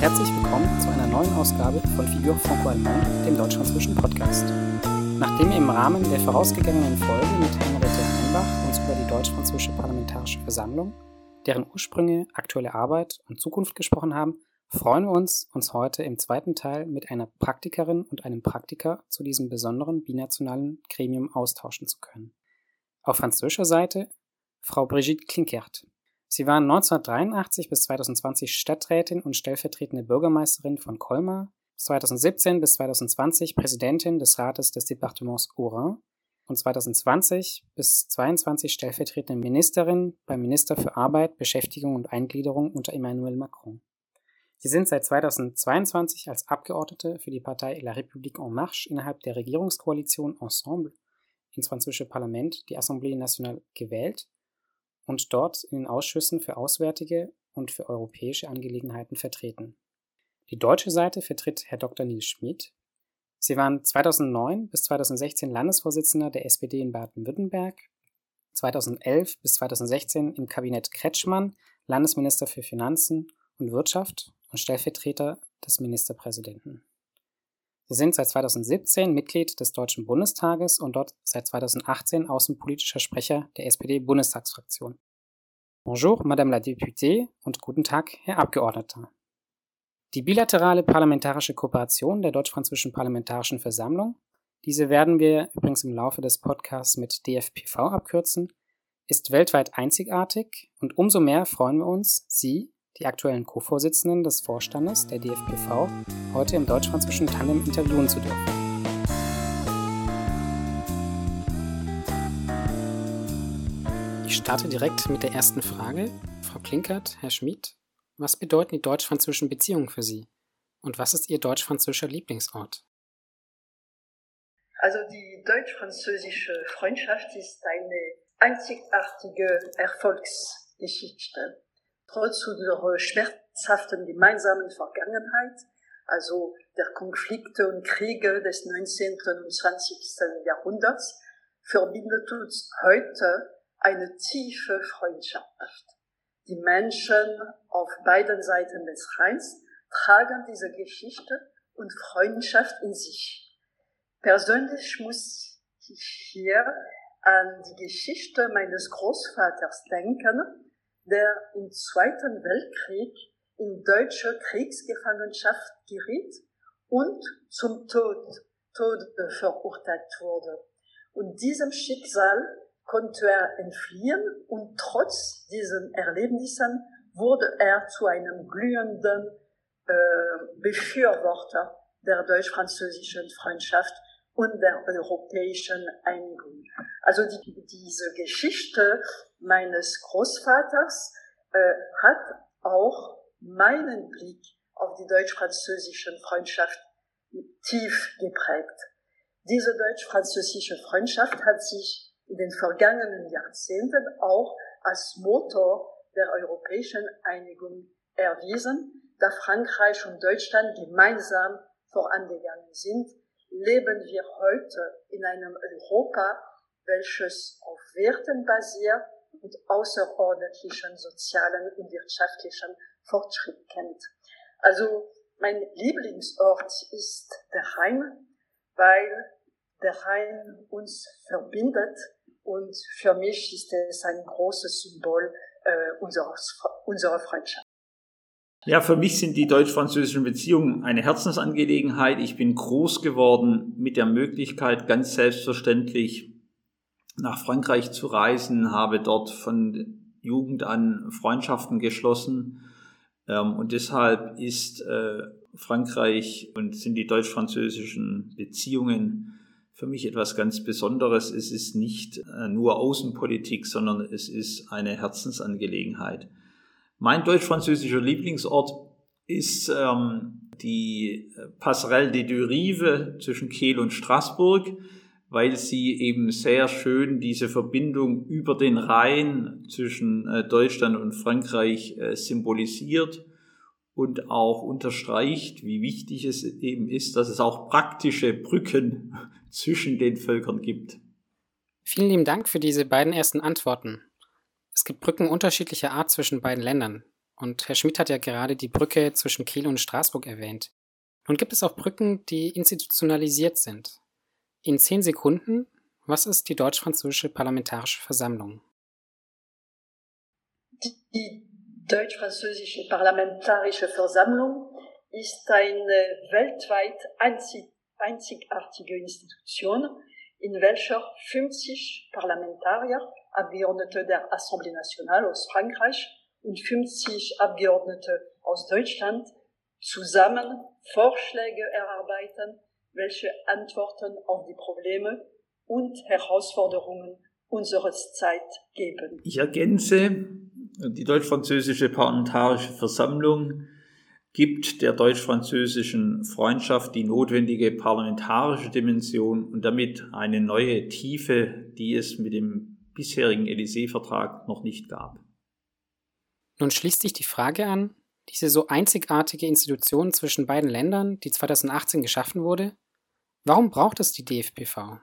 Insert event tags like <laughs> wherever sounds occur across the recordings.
herzlich willkommen zu einer neuen Ausgabe von Figur Franco-Allemand, dem deutsch-französischen Podcast. Nachdem wir im Rahmen der vorausgegangenen Folge mit Henriette Heimbach uns über die deutsch-französische Parlamentarische Versammlung, deren Ursprünge, aktuelle Arbeit und Zukunft gesprochen haben, freuen wir uns, uns heute im zweiten Teil mit einer Praktikerin und einem Praktiker zu diesem besonderen binationalen Gremium austauschen zu können. Auf französischer Seite Frau Brigitte Klinkert. Sie war 1983 bis 2020 Stadträtin und stellvertretende Bürgermeisterin von Colmar, 2017 bis 2020 Präsidentin des Rates des Departements Haut-Rhin und 2020 bis 2022 stellvertretende Ministerin beim Minister für Arbeit, Beschäftigung und Eingliederung unter Emmanuel Macron. Sie sind seit 2022 als Abgeordnete für die Partei La République en Marche innerhalb der Regierungskoalition Ensemble ins französische Parlament, die Assemblée nationale, gewählt und dort in den Ausschüssen für Auswärtige und für europäische Angelegenheiten vertreten. Die deutsche Seite vertritt Herr Dr. Nils Schmid. Sie waren 2009 bis 2016 Landesvorsitzender der SPD in Baden-Württemberg, 2011 bis 2016 im Kabinett Kretschmann Landesminister für Finanzen und Wirtschaft und Stellvertreter des Ministerpräsidenten. Sie sind seit 2017 Mitglied des Deutschen Bundestages und dort seit 2018 außenpolitischer Sprecher der SPD-Bundestagsfraktion. Bonjour, Madame la députée und guten Tag, Herr Abgeordneter. Die bilaterale parlamentarische Kooperation der Deutsch-Französischen Parlamentarischen Versammlung, diese werden wir übrigens im Laufe des Podcasts mit DFPV abkürzen, ist weltweit einzigartig und umso mehr freuen wir uns, Sie, die aktuellen Co-Vorsitzenden des Vorstandes der DFPV heute im deutsch-französischen Tandem interviewen zu dürfen. Ich starte direkt mit der ersten Frage. Frau Klinkert, Herr Schmid, was bedeuten die deutsch-französischen Beziehungen für Sie? Und was ist Ihr deutsch-französischer Lieblingsort? Also die deutsch-französische Freundschaft ist eine einzigartige Erfolgsgeschichte trotz unserer schmerzhaften gemeinsamen Vergangenheit, also der Konflikte und Kriege des 19. und 20. Jahrhunderts, verbindet uns heute eine tiefe Freundschaft. Die Menschen auf beiden Seiten des Rheins tragen diese Geschichte und Freundschaft in sich. Persönlich muss ich hier an die Geschichte meines Großvaters denken, der im Zweiten Weltkrieg in deutsche Kriegsgefangenschaft geriet und zum Tod, Tod verurteilt wurde. Und diesem Schicksal konnte er entfliehen und trotz diesen Erlebnissen wurde er zu einem glühenden äh, Befürworter der deutsch-französischen Freundschaft und der europäischen Einigung. Also die, diese Geschichte meines Großvaters äh, hat auch meinen Blick auf die deutsch-französische Freundschaft tief geprägt. Diese deutsch-französische Freundschaft hat sich in den vergangenen Jahrzehnten auch als Motor der europäischen Einigung erwiesen, da Frankreich und Deutschland gemeinsam vorangegangen sind, leben wir heute in einem Europa, welches auf Werten basiert und außerordentlichen sozialen und wirtschaftlichen Fortschritt kennt. Also mein Lieblingsort ist der Rhein, weil der Rhein uns verbindet und für mich ist es ein großes Symbol äh, unserer, unserer Freundschaft. Ja, für mich sind die deutsch-französischen Beziehungen eine Herzensangelegenheit. Ich bin groß geworden mit der Möglichkeit, ganz selbstverständlich nach Frankreich zu reisen, habe dort von Jugend an Freundschaften geschlossen. Ähm, und deshalb ist äh, Frankreich und sind die deutsch-französischen Beziehungen für mich etwas ganz Besonderes. Es ist nicht äh, nur Außenpolitik, sondern es ist eine Herzensangelegenheit. Mein deutsch-französischer Lieblingsort ist ähm, die Passerelle des Deux Rives zwischen Kehl und Straßburg, weil sie eben sehr schön diese Verbindung über den Rhein zwischen äh, Deutschland und Frankreich äh, symbolisiert und auch unterstreicht, wie wichtig es eben ist, dass es auch praktische Brücken <laughs> zwischen den Völkern gibt. Vielen lieben Dank für diese beiden ersten Antworten. Es gibt Brücken unterschiedlicher Art zwischen beiden Ländern. Und Herr Schmidt hat ja gerade die Brücke zwischen Kiel und Straßburg erwähnt. Nun gibt es auch Brücken, die institutionalisiert sind. In zehn Sekunden, was ist die deutsch-französische Parlamentarische Versammlung? Die deutsch-französische Parlamentarische Versammlung ist eine weltweit einzig, einzigartige Institution, in welcher 50 Parlamentarier, Abgeordnete der Assemblée nationale aus Frankreich und 50 Abgeordnete aus Deutschland zusammen Vorschläge erarbeiten, welche Antworten auf die Probleme und Herausforderungen unserer Zeit geben. Ich ergänze, die deutsch-französische Parlamentarische Versammlung gibt der deutsch-französischen Freundschaft die notwendige parlamentarische Dimension und damit eine neue Tiefe, die es mit dem bisherigen Élysée-Vertrag noch nicht gab. Nun schließt sich die Frage an, diese so einzigartige Institution zwischen beiden Ländern, die 2018 geschaffen wurde, warum braucht es die DFPV?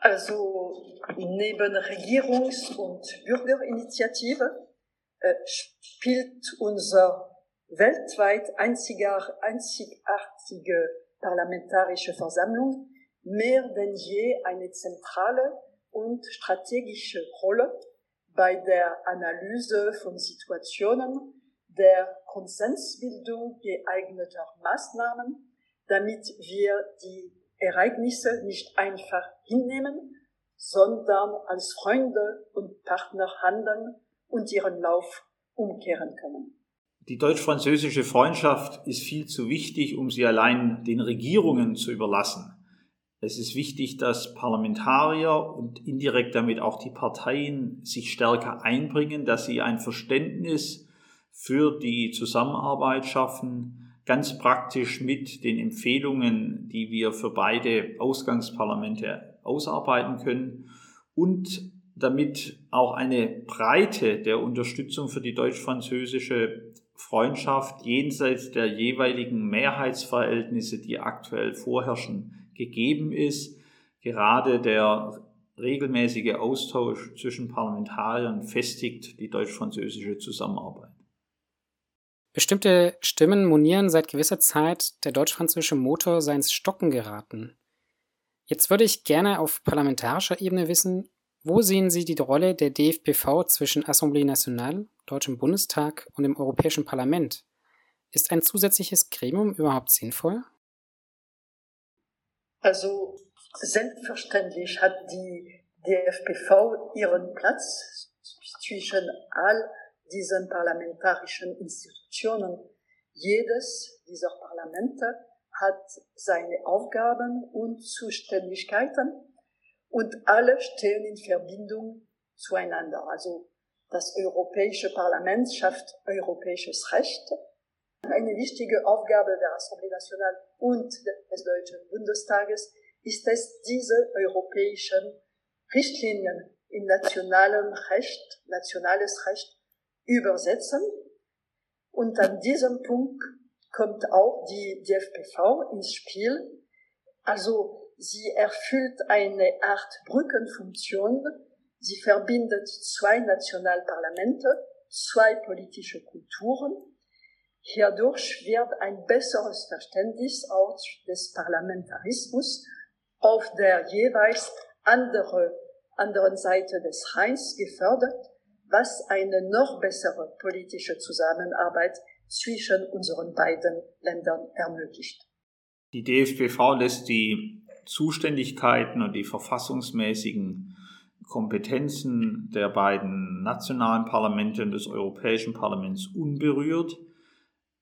Also neben Regierungs- und Bürgerinitiative äh, spielt unser weltweit einzigar, einzigartige parlamentarische Versammlung mehr denn je eine zentrale und strategische Rolle bei der Analyse von Situationen, der Konsensbildung geeigneter Maßnahmen, damit wir die Ereignisse nicht einfach hinnehmen, sondern als Freunde und Partner handeln und ihren Lauf umkehren können. Die deutsch-französische Freundschaft ist viel zu wichtig, um sie allein den Regierungen zu überlassen. Es ist wichtig, dass Parlamentarier und indirekt damit auch die Parteien sich stärker einbringen, dass sie ein Verständnis für die Zusammenarbeit schaffen, ganz praktisch mit den Empfehlungen, die wir für beide Ausgangsparlamente ausarbeiten können und damit auch eine Breite der Unterstützung für die deutsch-französische Freundschaft jenseits der jeweiligen Mehrheitsverhältnisse, die aktuell vorherrschen, gegeben ist. Gerade der regelmäßige Austausch zwischen Parlamentariern festigt die deutsch-französische Zusammenarbeit. Bestimmte Stimmen monieren seit gewisser Zeit, der deutsch-französische Motor sei ins Stocken geraten. Jetzt würde ich gerne auf parlamentarischer Ebene wissen, wo sehen Sie die Rolle der DFPV zwischen Assemblée Nationale, Deutschem Bundestag und dem Europäischen Parlament? Ist ein zusätzliches Gremium überhaupt sinnvoll? Also selbstverständlich hat die DFPV ihren Platz zwischen all diesen parlamentarischen Institutionen. Jedes dieser Parlamente hat seine Aufgaben und Zuständigkeiten und alle stehen in Verbindung zueinander. Also das Europäische Parlament schafft europäisches Recht. Eine wichtige Aufgabe der Assemblée Nationale und des Deutschen Bundestages ist es, diese europäischen Richtlinien in nationalem Recht, nationales Recht übersetzen. Und an diesem Punkt kommt auch die DFPV ins Spiel. Also Sie erfüllt eine Art Brückenfunktion. Sie verbindet zwei Nationalparlamente, zwei politische Kulturen. Hierdurch wird ein besseres Verständnis auch des Parlamentarismus auf der jeweils andere, anderen Seite des Rheins gefördert, was eine noch bessere politische Zusammenarbeit zwischen unseren beiden Ländern ermöglicht. Die DFBV lässt die Zuständigkeiten und die verfassungsmäßigen Kompetenzen der beiden nationalen Parlamente und des Europäischen Parlaments unberührt.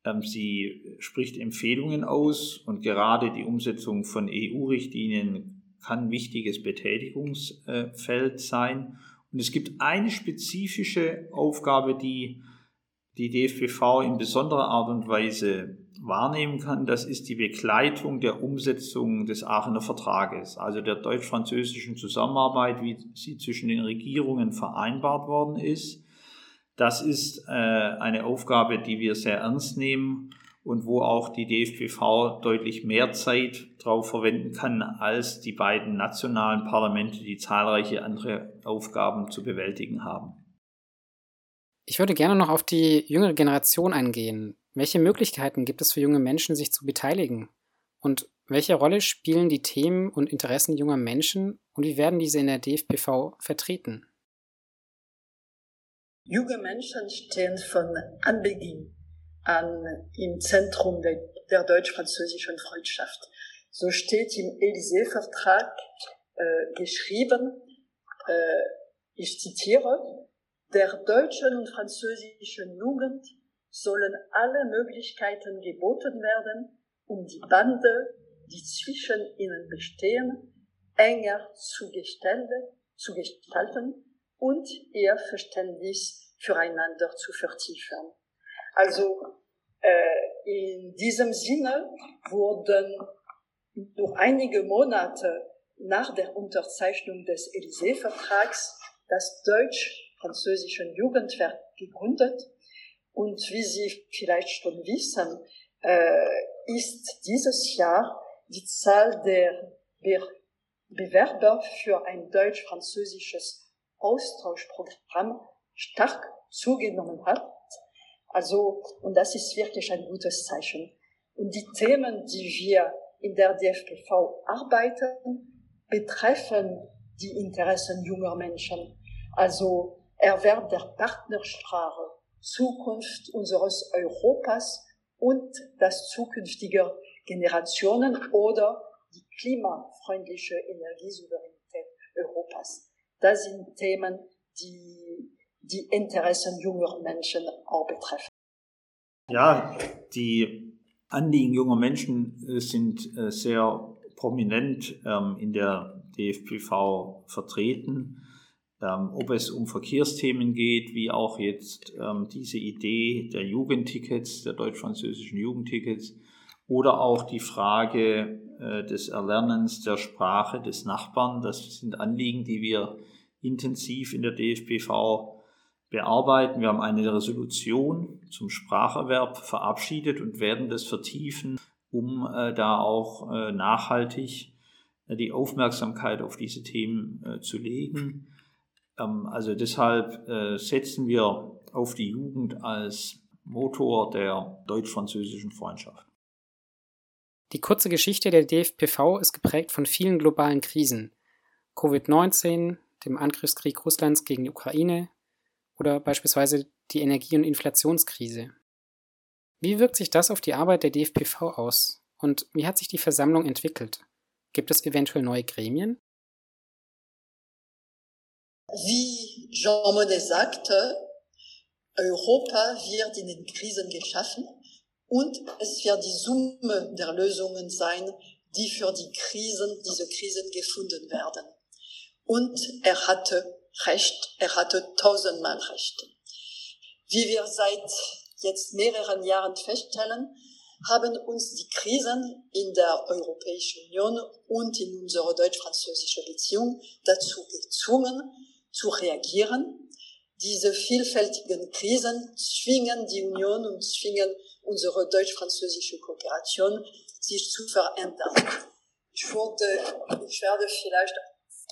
Ähm, sie spricht Empfehlungen aus und gerade die Umsetzung von EU-Richtlinien kann wichtiges Betätigungsfeld sein. Und es gibt eine spezifische Aufgabe, die die DFBV in besonderer Art und Weise wahrnehmen kann, das ist die Begleitung der Umsetzung des Aachener Vertrages, also der deutsch-französischen Zusammenarbeit, wie sie zwischen den Regierungen vereinbart worden ist. Das ist äh, eine Aufgabe, die wir sehr ernst nehmen und wo auch die DFBV deutlich mehr Zeit darauf verwenden kann, als die beiden nationalen Parlamente, die zahlreiche andere Aufgaben zu bewältigen haben. Ich würde gerne noch auf die jüngere Generation eingehen. Welche Möglichkeiten gibt es für junge Menschen, sich zu beteiligen? Und welche Rolle spielen die Themen und Interessen junger Menschen und wie werden diese in der DFPV vertreten? Junge Menschen stehen von Anbeginn an im Zentrum der, der deutsch-französischen Freundschaft. So steht im Élysée-Vertrag äh, geschrieben, äh, ich zitiere, der deutschen und französischen Jugend sollen alle Möglichkeiten geboten werden, um die Bande, die zwischen ihnen bestehen, enger zu zu gestalten und ihr Verständnis füreinander zu vertiefen. Also äh, in diesem Sinne wurden nur einige Monate nach der Unterzeichnung des Élysée-Vertrags das deutsch-französische Jugendwerk gegründet. Und wie Sie vielleicht schon wissen, äh, ist dieses Jahr die Zahl der Be Bewerber für ein deutsch-französisches Austauschprogramm stark zugenommen hat. Also, und das ist wirklich ein gutes Zeichen. Und die Themen, die wir in der DFPV arbeiten, betreffen die Interessen junger Menschen. Also Erwerb der Partnersprache, Zukunft unseres Europas und das zukünftige Generationen oder die klimafreundliche Energiesouveränität. Das sind Themen, die die Interessen junger Menschen auch betreffen. Ja, die Anliegen junger Menschen äh, sind äh, sehr prominent ähm, in der DFPV vertreten. Ähm, ob es um Verkehrsthemen geht, wie auch jetzt ähm, diese Idee der Jugendtickets, der deutsch-französischen Jugendtickets, oder auch die Frage äh, des Erlernens der Sprache des Nachbarn. Das sind Anliegen, die wir intensiv in der DFPV bearbeiten. Wir haben eine Resolution zum Spracherwerb verabschiedet und werden das vertiefen, um äh, da auch äh, nachhaltig die Aufmerksamkeit auf diese Themen zu legen. Ähm, also deshalb setzen wir auf die Jugend als Motor der deutsch-französischen Freundschaft. Die kurze Geschichte der DFPV ist geprägt von vielen globalen Krisen. Covid-19, dem Angriffskrieg Russlands gegen die Ukraine oder beispielsweise die Energie- und Inflationskrise. Wie wirkt sich das auf die Arbeit der DFPV aus? Und wie hat sich die Versammlung entwickelt? Gibt es eventuell neue Gremien? Wie Jean Monnet sagte, Europa wird in den Krisen geschaffen und es wird die Summe der Lösungen sein, die für die Krisen, diese Krisen gefunden werden. Und er hatte Recht, er hatte tausendmal Recht. Wie wir seit jetzt mehreren Jahren feststellen, haben uns die Krisen in der Europäischen Union und in unserer deutsch-französischen Beziehung dazu gezwungen, zu reagieren. Diese vielfältigen Krisen zwingen die Union und zwingen unsere deutsch-französische Kooperation sich zu verändern. Ich, würde, ich werde vielleicht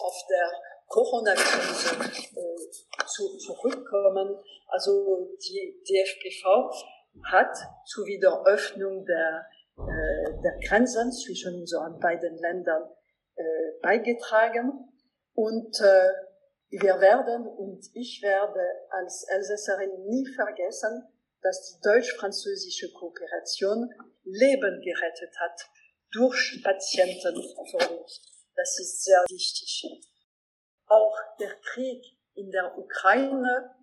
auf der Corona-Krise äh, zu, zurückkommen. Also die DFPV hat zur Wiederöffnung der, äh, der Grenzen zwischen unseren beiden Ländern äh, beigetragen. Und äh, wir werden und ich werde als Elsässerin nie vergessen, dass die deutsch-französische Kooperation Leben gerettet hat durch Patienten von uns. Das ist sehr wichtig. Auch der Krieg in der Ukraine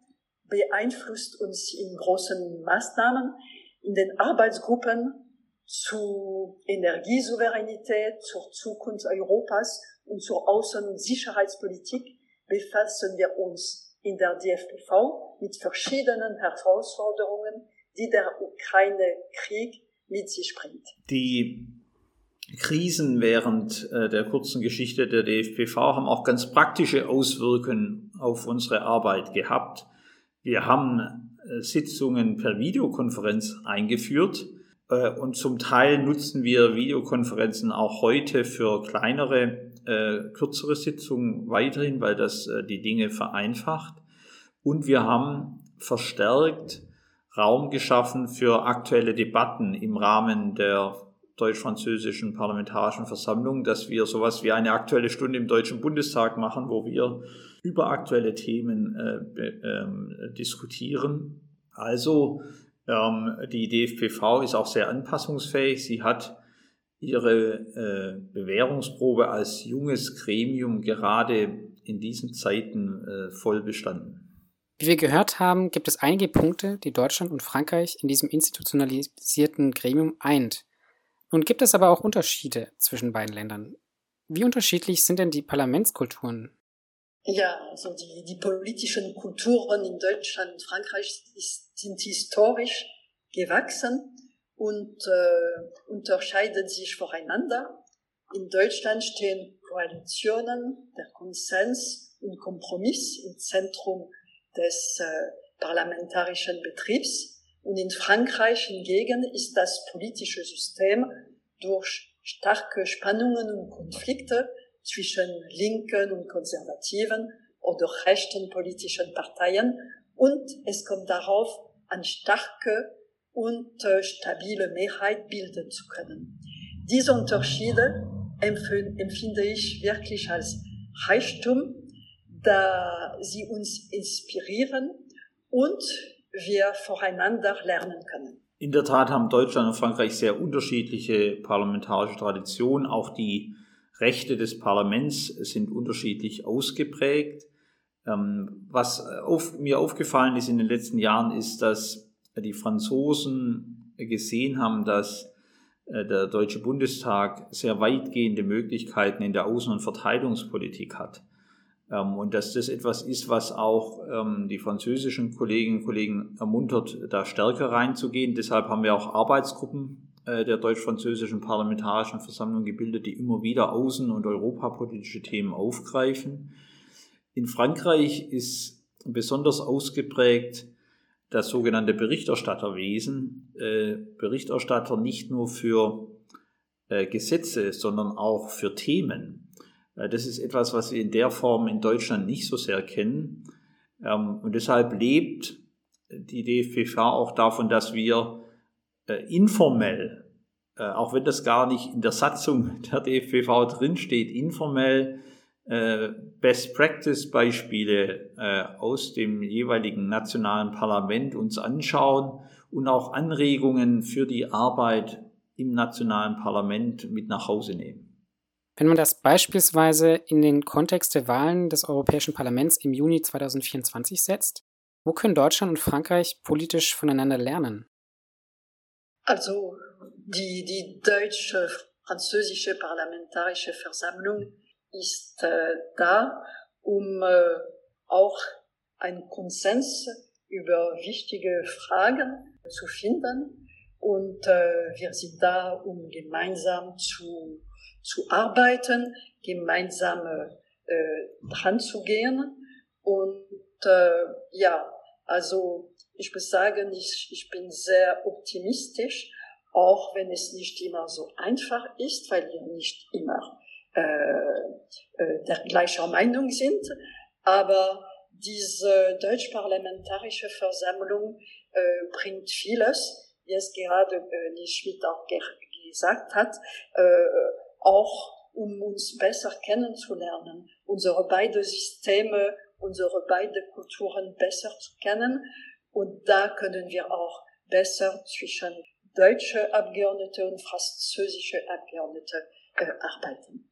beeinflusst uns in großen Maßnahmen. In den Arbeitsgruppen zu Energiesouveränität, zur Zukunft Europas und zur Außen- und Sicherheitspolitik befassen wir uns in der DFPV mit verschiedenen Herausforderungen, die der Ukraine-Krieg mit sich bringt. Die Krisen während äh, der kurzen Geschichte der DFPV haben auch ganz praktische Auswirkungen auf unsere Arbeit gehabt. Wir haben äh, Sitzungen per Videokonferenz eingeführt und zum Teil nutzen wir Videokonferenzen auch heute für kleinere, kürzere Sitzungen weiterhin, weil das die Dinge vereinfacht. Und wir haben verstärkt Raum geschaffen für aktuelle Debatten im Rahmen der deutsch-französischen Parlamentarischen Versammlung, dass wir sowas wie eine aktuelle Stunde im Deutschen Bundestag machen, wo wir über aktuelle Themen äh, äh, diskutieren. Also ähm, die DFPV ist auch sehr anpassungsfähig. Sie hat ihre äh, Bewährungsprobe als junges Gremium gerade in diesen Zeiten äh, voll bestanden. Wie wir gehört haben, gibt es einige Punkte, die Deutschland und Frankreich in diesem institutionalisierten Gremium eint. Nun gibt es aber auch Unterschiede zwischen beiden Ländern. Wie unterschiedlich sind denn die Parlamentskulturen? Ja, also die, die politischen Kulturen in Deutschland und Frankreich sind historisch gewachsen und äh, unterscheiden sich voreinander. In Deutschland stehen Koalitionen, der Konsens und Kompromiss im Zentrum des äh, parlamentarischen Betriebs. Und in Frankreich hingegen ist das politische System durch starke Spannungen und Konflikte zwischen linken und konservativen oder rechten politischen Parteien und es kommt darauf, eine starke und stabile Mehrheit bilden zu können. Diese Unterschiede empfinde ich wirklich als Reichtum da sie uns inspirieren und wir voreinander lernen können. In der Tat haben Deutschland und Frankreich sehr unterschiedliche parlamentarische Traditionen. Auch die Rechte des Parlaments sind unterschiedlich ausgeprägt. Ähm, was auf, mir aufgefallen ist in den letzten Jahren, ist, dass die Franzosen gesehen haben, dass äh, der Deutsche Bundestag sehr weitgehende Möglichkeiten in der Außen- und Verteidigungspolitik hat. Ähm, und dass das etwas ist, was auch ähm, die französischen Kolleginnen und Kollegen ermuntert, da stärker reinzugehen. Deshalb haben wir auch Arbeitsgruppen äh, der deutsch-französischen Parlamentarischen Versammlung gebildet, die immer wieder außen- und europapolitische Themen aufgreifen. In Frankreich ist besonders ausgeprägt das sogenannte Berichterstatterwesen. Äh, Berichterstatter nicht nur für äh, Gesetze, sondern auch für Themen. Äh, das ist etwas, was wir in der Form in Deutschland nicht so sehr kennen. Ähm, und deshalb lebt die DFPV auch davon, dass wir äh, informell, äh, auch wenn das gar nicht in der Satzung der DFPV drinsteht, informell Best Practice Beispiele aus dem jeweiligen nationalen Parlament uns anschauen und auch Anregungen für die Arbeit im nationalen Parlament mit nach Hause nehmen. Wenn man das beispielsweise in den Kontext der Wahlen des Europäischen Parlaments im Juni 2024 setzt, wo können Deutschland und Frankreich politisch voneinander lernen? Also die, die deutsche französische Parlamentarische Versammlung ist äh, da, um äh, auch einen Konsens über wichtige Fragen zu finden. Und äh, wir sind da, um gemeinsam zu zu arbeiten, gemeinsam äh, dran zu gehen. Und äh, ja, also ich muss sagen, ich, ich bin sehr optimistisch, auch wenn es nicht immer so einfach ist, weil wir nicht immer äh, äh, der gleicher Meinung sind. Aber diese deutsch-parlamentarische Versammlung äh, bringt vieles, wie es gerade äh, die Schmidt auch gesagt hat, äh, auch um uns besser kennenzulernen, unsere beiden Systeme, unsere beiden Kulturen besser zu kennen. Und da können wir auch besser zwischen deutsche Abgeordnete und französische Abgeordnete äh, arbeiten.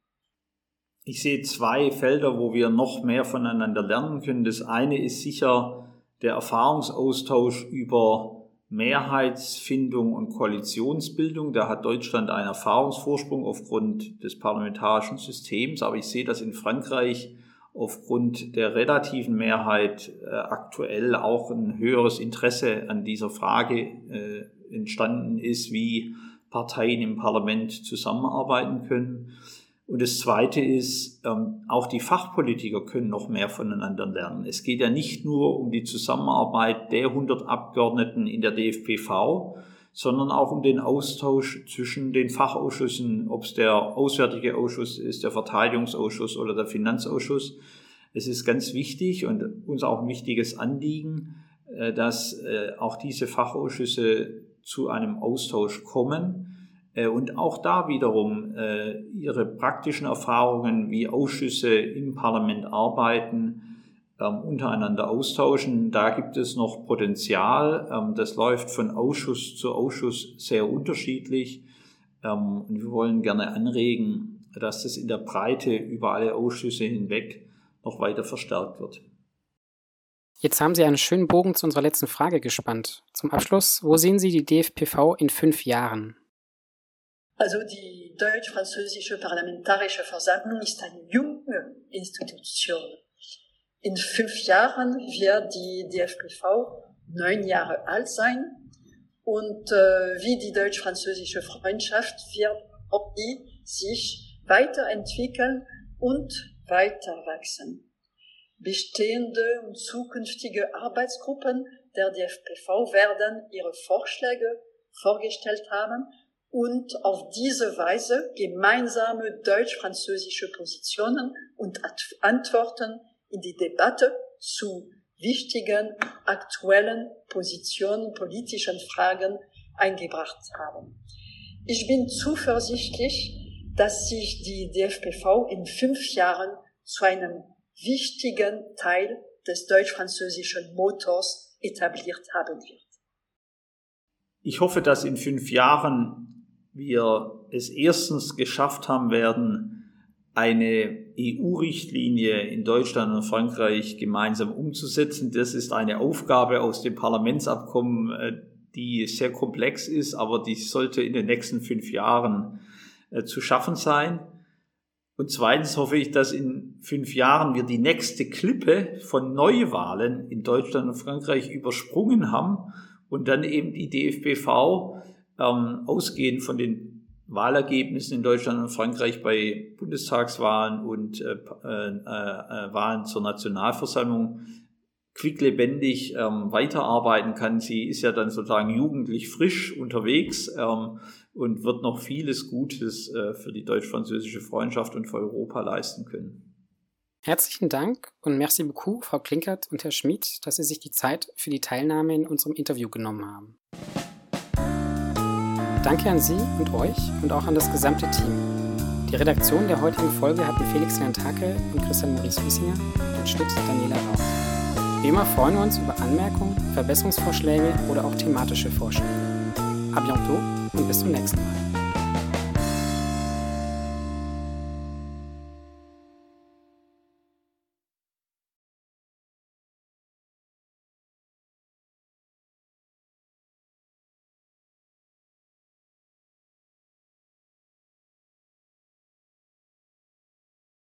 Ich sehe zwei Felder, wo wir noch mehr voneinander lernen können. Das eine ist sicher der Erfahrungsaustausch über Mehrheitsfindung und Koalitionsbildung. Da hat Deutschland einen Erfahrungsvorsprung aufgrund des parlamentarischen Systems, aber ich sehe, dass in Frankreich aufgrund der relativen Mehrheit äh, aktuell auch ein höheres Interesse an dieser Frage äh, entstanden ist, wie Parteien im Parlament zusammenarbeiten können. Und das Zweite ist, ähm, auch die Fachpolitiker können noch mehr voneinander lernen. Es geht ja nicht nur um die Zusammenarbeit der 100 Abgeordneten in der DFPV, sondern auch um den Austausch zwischen den Fachausschüssen, ob es der Auswärtige Ausschuss ist, der Verteidigungsausschuss oder der Finanzausschuss. Es ist ganz wichtig und uns auch ein wichtiges Anliegen, äh, dass äh, auch diese Fachausschüsse zu einem Austausch kommen äh, und auch da wiederum ihre praktischen Erfahrungen, wie Ausschüsse im Parlament arbeiten, ähm, untereinander austauschen. Da gibt es noch Potenzial. Ähm, das läuft von Ausschuss zu Ausschuss sehr unterschiedlich. Ähm, und wir wollen gerne anregen, dass das in der Breite über alle Ausschüsse hinweg noch weiter verstärkt wird. Jetzt haben Sie einen schönen Bogen zu unserer letzten Frage gespannt. Zum Abschluss, wo sehen Sie die DFPV in fünf Jahren? Also die deutsch-französische Parlamentarische Versammlung ist eine junge Institution. In fünf Jahren wird die DFPV neun Jahre alt sein und äh, wie die deutsch-französische Freundschaft wird ob die sich weiterentwickeln und weiter wachsen. Bestehende und zukünftige Arbeitsgruppen der DFPV werden ihre Vorschläge vorgestellt haben und auf diese Weise gemeinsame deutsch-französische Positionen und Antworten in die Debatte zu wichtigen aktuellen Positionen, politischen Fragen eingebracht haben. Ich bin zuversichtlich, dass sich die DFPV in fünf Jahren zu einem wichtigen Teil des deutsch-französischen Motors etabliert haben wird. Ich hoffe, dass in fünf Jahren wir es erstens geschafft haben werden, eine EU-Richtlinie in Deutschland und Frankreich gemeinsam umzusetzen. Das ist eine Aufgabe aus dem Parlamentsabkommen, äh, die sehr komplex ist, aber die sollte in den nächsten fünf Jahren äh, zu schaffen sein. Und zweitens hoffe ich, dass in fünf Jahren wir die nächste Klippe von Neuwahlen in Deutschland und Frankreich übersprungen haben und dann eben die DFBV ähm, ausgehend von den Wahlergebnissen in Deutschland und Frankreich bei Bundestagswahlen und äh, äh, äh, Wahlen zur Nationalversammlung quicklebendig ähm, weiterarbeiten kann. Sie ist ja dann sozusagen jugendlich frisch unterwegs ähm, und wird noch vieles Gutes äh, für die deutsch-französische Freundschaft und für Europa leisten können. Herzlichen Dank und merci beaucoup, Frau Klinkert und Herr Schmid, dass Sie sich die Zeit für die Teilnahme in unserem Interview genommen haben. Danke an Sie und euch und auch an das gesamte Team. Die Redaktion der heutigen Folge hatten Felix Lantake und Christian Maurice Wiesinger und Schnitt Daniela Rauch. Wie immer freuen wir uns über Anmerkungen, Verbesserungsvorschläge oder auch thematische Vorschläge. A bientôt und bis zum nächsten Mal.